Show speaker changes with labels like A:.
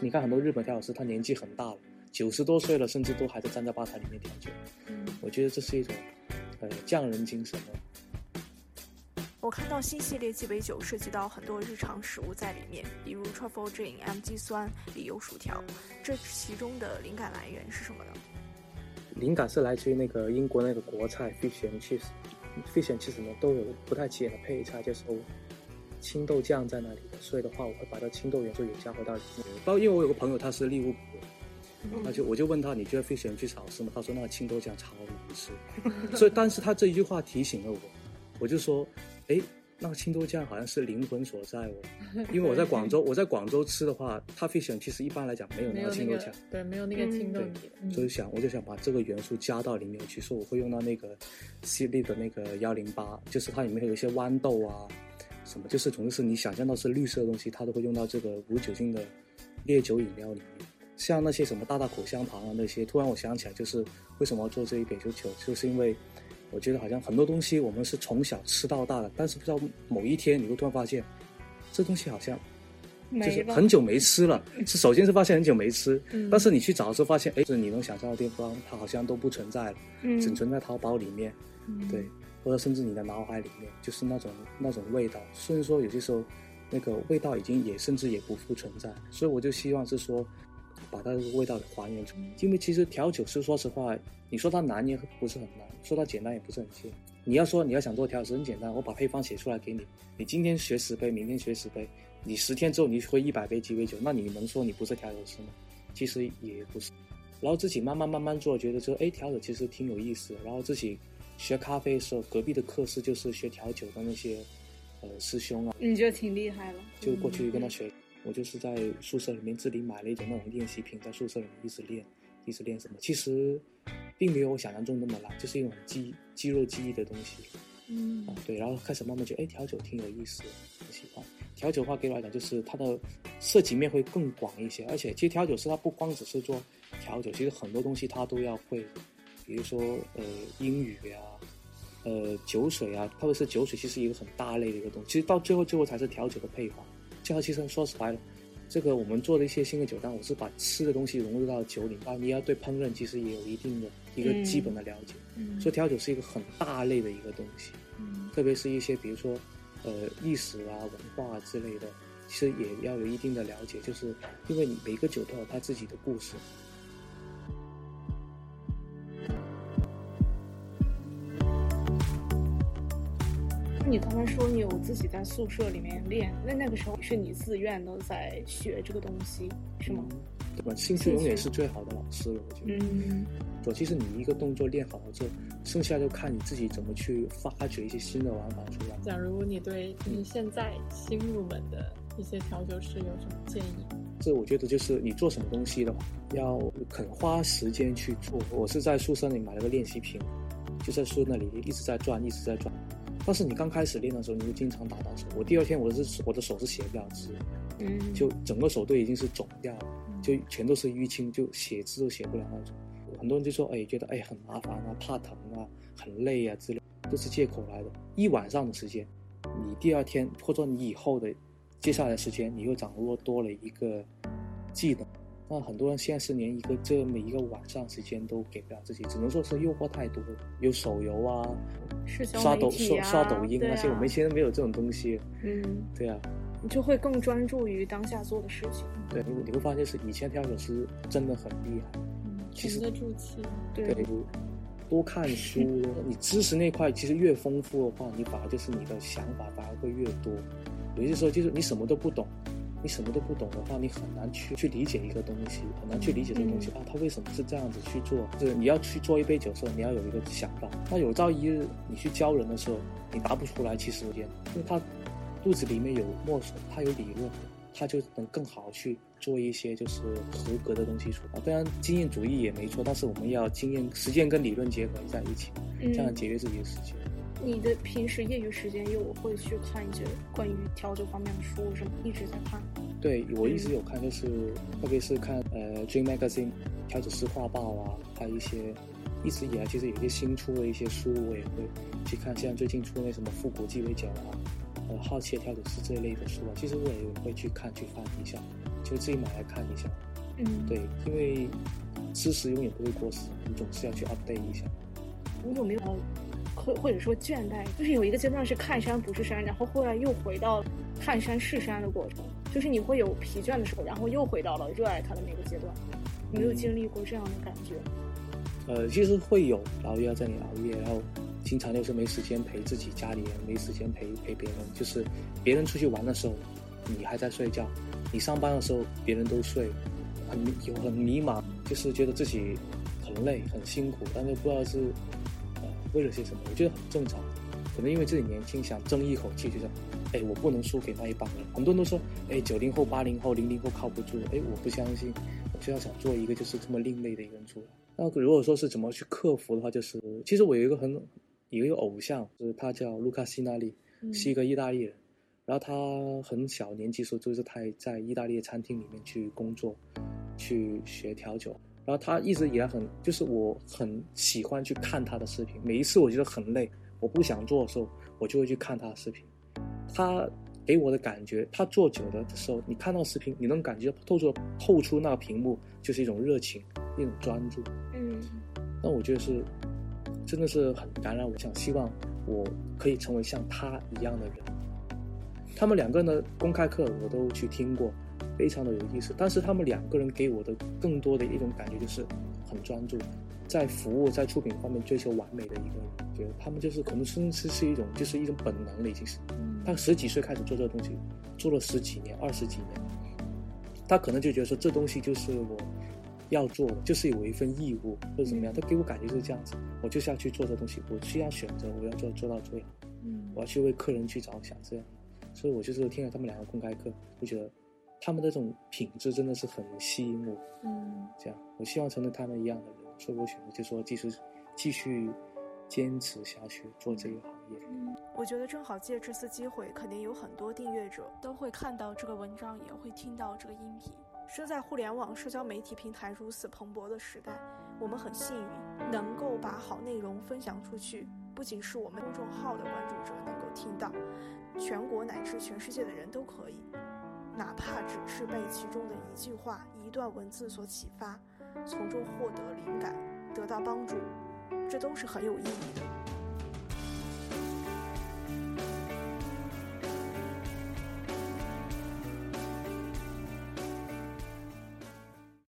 A: 你看很多日本调酒师，他年纪很大了，九十多岁了，甚至都还在站在吧台里面调酒。
B: 嗯，
A: 我觉得这是一种呃匠人精神哦。
B: 我看到新系列鸡尾酒涉及到很多日常食物在里面，比如 truffle gin、M 基酸、理由薯条，这其中的灵感来源是什么呢？
A: 灵感是来自于那个英国那个国菜 fish and cheese，fish and cheese 呢都有不太起眼的配菜，就是青豆酱在那里的，所以的话我会把这青豆元素也加回到里面。包括因为我有个朋友他是利物浦人，那就我就问他你觉得 fish and cheese 好吃吗？他说那个青豆酱超难吃，所以但是他这一句话提醒了我，我就说。哎，那个青豆酱好像是灵魂所在哦，因为我在广州，我在广州吃的话，他 fish 其实一般来讲没有那个青豆酱，
C: 对，没有那个青豆
A: 所以想我就想把这个元素加到里面去，说我会用到那个系列的那个幺零八，就是它里面有一些豌豆啊，什么，就是总之是你想象到是绿色的东西，它都会用到这个无酒精的烈酒饮料里面，像那些什么大大口香糖啊那些，突然我想起来，就是为什么要做这一点就酒，就是因为。我觉得好像很多东西我们是从小吃到大的，但是不知道某一天你会突然发现，这东西好像就是很久没吃了。是首先是发现很久没吃，但是你去找的时候发现，哎，是你能想象的地方，它好像都不存在了，只存在淘宝里面，对，或者甚至你的脑海里面，就是那种那种味道。甚至说有些时候，那个味道已经也甚至也不复存在。所以我就希望是说。把它的味道还原出来，因为其实调酒师说实话，你说它难也不是很难，说它简单也不是很简你要说你要想做调酒师很简单，我把配方写出来给你，你今天学十杯，明天学十杯，你十天之后你会一百杯鸡尾酒，那你能说你不是调酒师吗？其实也不是。然后自己慢慢慢慢做，觉得说，哎，调酒其实挺有意思。然后自己学咖啡的时候，隔壁的课室就是学调酒的那些呃师兄啊，
D: 你觉得挺厉害了，
A: 就过去跟他学。我就是在宿舍里面自己买了一种那种练习品，在宿舍里面一直练，一直练什么？其实，并没有我想象中那么难，就是一种肌肌肉记忆的东西。
D: 嗯，
A: 啊对，然后开始慢慢觉得，哎，调酒挺有意思，很喜欢。调酒的话，给我来讲就是它的涉及面会更广一些，而且其实调酒师他不光只是做调酒，其实很多东西他都要会，比如说呃英语呀，呃酒水啊，特别是酒水，其实一个很大类的一个东西，其实到最后最后才是调酒的配方。这其实说实白了，这个我们做的一些新的酒单，我是把吃的东西融入到酒里，啊，你要对烹饪其实也有一定的一个基本的了解。嗯，所以调酒是一个很大类的一个东西。嗯，特别是一些比如说，呃，历史啊、文化之类的，其实也要有一定的了解，就是因为你每个酒都有它自己的故事。
D: 你刚才说你有自己在宿舍里面练，那那个时候是你自愿的在学这个东西，是吗？
A: 对吧？兴趣永远是最好的老师了，我觉得。
D: 嗯。
A: 对，其实你一个动作练好了之后，剩下就看你自己怎么去发掘一些新的玩法出来。
C: 假如你对你现在新入门的一些调酒师有什么建议？
A: 这我觉得就是你做什么东西的话，要肯花时间去做。我是在宿舍里买了个练习瓶，就在宿舍那里一直在转，一直在转。但是你刚开始练的时候，你就经常打到手。我第二天我是我的手是写不了字，
D: 嗯，
A: 就整个手都已经是肿掉了，就全都是淤青，就写字都写不了那种。很多人就说，哎，觉得哎很麻烦啊，怕疼啊，很累啊之类，都是借口来的。一晚上的时间，你第二天或者你以后的接下来的时间，你又掌握多了一个技能。那很多人现在是连一个这么一个晚上时间都给不了自己，只能说是诱惑太多，有手游啊，刷抖刷刷抖音那些，我们现在没有这种东西。
D: 嗯，
A: 对啊，
D: 你就会更专注于当下做的事情。
A: 对，你你会发现是以前调酒师真的很厉害，其实
C: 沉得住气。
D: 对，
A: 多看书，你知识那块其实越丰富的话，你反而就是你的想法反而会越多。有些时候就是你什么都不懂。你什么都不懂的话，你很难去去理解一个东西，很难去理解这个东西啊，他为什么是这样子去做？就是你要去做一杯酒的时候，你要有一个想法。那有朝一日你去教人的时候，你答不出来，其实因为他肚子里面有墨水，他有理论，他就能更好去做一些就是合格的东西出来。当然，经验主义也没错，但是我们要经验、实践跟理论结合在一起，这样节约自己的时间。
D: 你的平时业余时间又会去看一些关于调酒方面的书，什么一直在看？
A: 对，我一直有看，就是特别是看呃《Dream Magazine》调酒师画报啊，还有一些一直以来其实有些新出的一些书，我也会去看。像最近出那什么复古鸡尾酒啊，呃，好奇的调酒师这一类的书啊，其实我也会去看去翻一下。就自己买来看一下。
D: 嗯，
A: 对，因为知识永远不会过时，你总是要去 update 一下。
D: 你有没有或或者说倦怠？就是有一个阶段是看山不是山，然后后来又回到看山是山的过程，就是你会有疲倦的时候，然后又回到了热爱它的那个阶段。你没有经历过这样的感觉？
A: 呃，其实会有，然后又要在你熬夜，然后经常就是没时间陪自己家里人，没时间陪陪别人，就是别人出去玩的时候，你还在睡觉；你上班的时候，别人都睡，很有很迷茫，就是觉得自己很累很辛苦，但是不知道是呃为了些什么，我觉得很正常。可能因为自己年轻，想争一口气，就是，哎，我不能输给那一帮人。很多人都说，哎，九零后、八零后、零零后靠不住，哎，我不相信，我就要想做一个就是这么另类的一个人出来。那如果说是怎么去克服的话，就是其实我有一个很有一个偶像，就是他叫卢卡西纳利，是一个意大利人。然后他很小年纪时候就是他在意大利的餐厅里面去工作，去学调酒。然后他一直以来很就是我很喜欢去看他的视频，每一次我觉得很累。我不想做的时候，我就会去看他的视频。他给我的感觉，他做久了的时候，你看到视频，你能感觉透出透出那个屏幕就是一种热情，一种专注。
D: 嗯，
A: 那我觉得是，真的是很感染。我想希望我可以成为像他一样的人。他们两个人的公开课我都去听过，非常的有意思。但是他们两个人给我的更多的一种感觉就是很专注。在服务、在出品方面追求完美的一个人，觉得他们就是可能甚至是一种，就是一种本能了，已经是。他十几岁开始做这个东西，做了十几年、二十几年，他可能就觉得说这东西就是我要做的，就是有一份义务或者怎么样。他给我感觉是这样子，我就是要去做这东西，我需要选择，我要做做到最好。
D: 嗯，
A: 我要去为客人去着想，这样。所以我就是听了他们两个公开课，就觉得他们的这种品质真的是很吸引我。
D: 嗯，
A: 这样，我希望成为他们一样的人。所以我选择就说继续继续坚持下去做这个行业。
B: 嗯，我觉得正好借这次机会，肯定有很多订阅者都会看到这个文章，也会听到这个音频。身在互联网社交媒体平台如此蓬勃的时代，我们很幸运能够把好内容分享出去。不仅是我们公众号的关注者能够听到，全国乃至全世界的人都可以，哪怕只是被其中的一句话、一段文字所启发。从中获得灵感，得到帮助，这都是很有意义的。